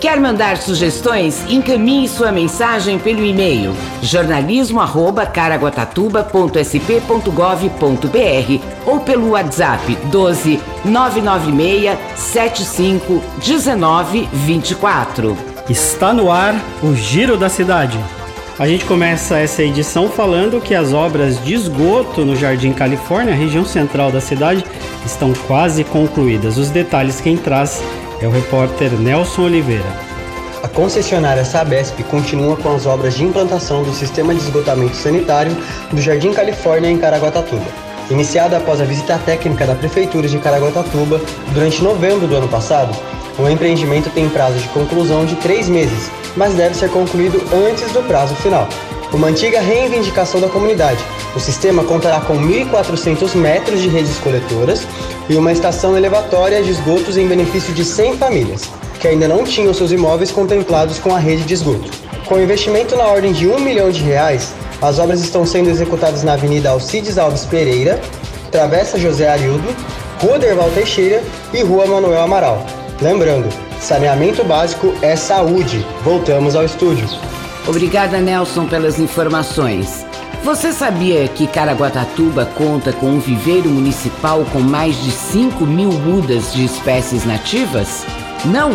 Quer mandar sugestões? Encaminhe sua mensagem pelo e-mail jornalismo@caraguatatuba.sp.gov.br ou pelo WhatsApp 12 996 75 19 24. Está no ar o Giro da Cidade. A gente começa essa edição falando que as obras de esgoto no Jardim Califórnia, região central da cidade, estão quase concluídas. Os detalhes quem traz é o repórter Nelson Oliveira. A concessionária Sabesp continua com as obras de implantação do sistema de esgotamento sanitário do Jardim Califórnia em Caraguatatuba. Iniciada após a visita técnica da Prefeitura de Caraguatatuba durante novembro do ano passado, o empreendimento tem prazo de conclusão de três meses, mas deve ser concluído antes do prazo final. Uma antiga reivindicação da comunidade, o sistema contará com 1.400 metros de redes coletoras e uma estação elevatória de esgotos em benefício de 100 famílias, que ainda não tinham seus imóveis contemplados com a rede de esgoto. Com investimento na ordem de 1 milhão de reais, as obras estão sendo executadas na Avenida Alcides Alves Pereira, Travessa José Arildo, Rua Derval Teixeira e Rua Manuel Amaral. Lembrando, saneamento básico é saúde. Voltamos ao estúdio. Obrigada, Nelson, pelas informações. Você sabia que Caraguatatuba conta com um viveiro municipal com mais de 5 mil mudas de espécies nativas? Não?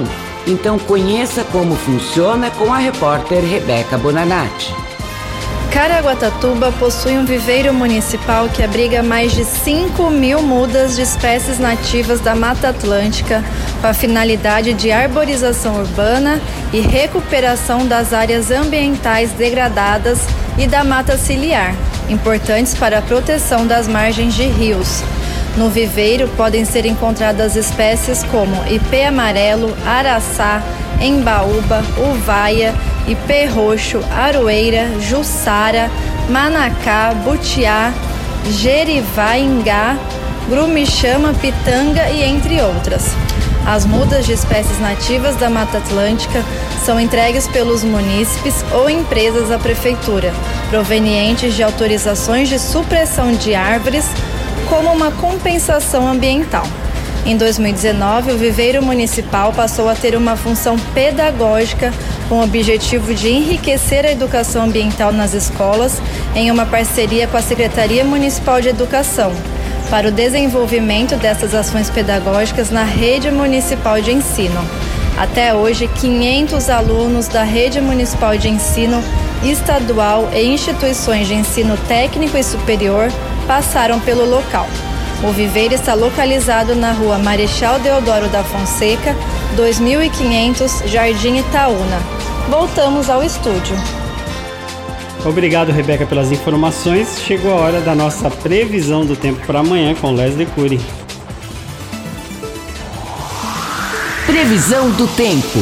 Então conheça como funciona com a repórter Rebeca Bonanati. Caraguatatuba possui um viveiro municipal que abriga mais de 5 mil mudas de espécies nativas da Mata Atlântica, com a finalidade de arborização urbana e recuperação das áreas ambientais degradadas e da mata ciliar, importantes para a proteção das margens de rios. No viveiro podem ser encontradas espécies como ipê amarelo, araçá, embaúba, uvaia, ipê roxo, aroeira, jussara, manacá, butiá, jerivaingá, grumichama, pitanga e entre outras. As mudas de espécies nativas da Mata Atlântica são entregues pelos munícipes ou empresas à prefeitura, provenientes de autorizações de supressão de árvores como uma compensação ambiental. Em 2019, o viveiro municipal passou a ter uma função pedagógica com o objetivo de enriquecer a educação ambiental nas escolas em uma parceria com a Secretaria Municipal de Educação, para o desenvolvimento dessas ações pedagógicas na rede municipal de ensino. Até hoje, 500 alunos da rede municipal de ensino estadual e instituições de ensino técnico e superior passaram pelo local. O viveiro está localizado na rua Marechal Deodoro da Fonseca, 2500, Jardim Itaúna. Voltamos ao estúdio. Obrigado, Rebeca, pelas informações. Chegou a hora da nossa previsão do tempo para amanhã com Leslie Cury. Previsão do tempo.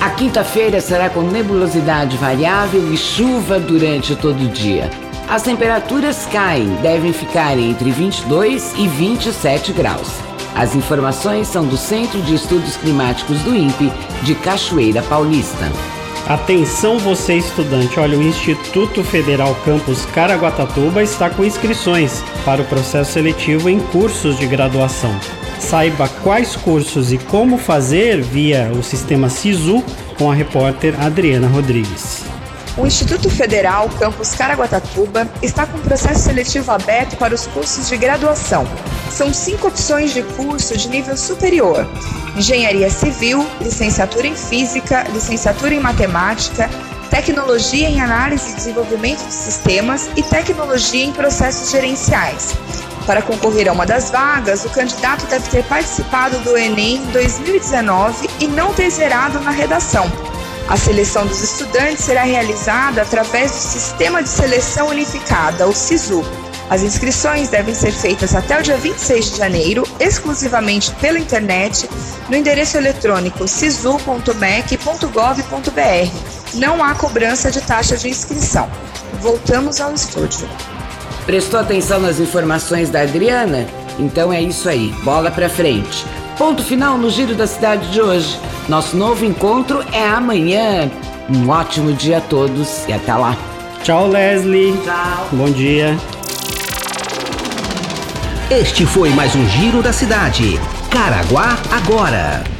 A quinta-feira será com nebulosidade variável e chuva durante todo o dia. As temperaturas caem, devem ficar entre 22 e 27 graus. As informações são do Centro de Estudos Climáticos do INPE de Cachoeira Paulista. Atenção você estudante, olha, o Instituto Federal Campus Caraguatatuba está com inscrições para o processo seletivo em cursos de graduação. Saiba quais cursos e como fazer via o sistema SISU com a repórter Adriana Rodrigues. O Instituto Federal Campus Caraguatatuba está com processo seletivo aberto para os cursos de graduação. São cinco opções de curso de nível superior: Engenharia Civil, Licenciatura em Física, Licenciatura em Matemática, Tecnologia em Análise e Desenvolvimento de Sistemas e Tecnologia em Processos Gerenciais. Para concorrer a uma das vagas, o candidato deve ter participado do Enem 2019 e não ter zerado na redação. A seleção dos estudantes será realizada através do Sistema de Seleção Unificada, o SISU. As inscrições devem ser feitas até o dia 26 de janeiro, exclusivamente pela internet, no endereço eletrônico sisu.mec.gov.br. Não há cobrança de taxa de inscrição. Voltamos ao estúdio. Prestou atenção nas informações da Adriana? Então é isso aí, bola pra frente. Ponto final no Giro da Cidade de hoje. Nosso novo encontro é amanhã. Um ótimo dia a todos e até lá. Tchau, Leslie. Tchau. Bom dia. Este foi mais um Giro da Cidade. Caraguá agora.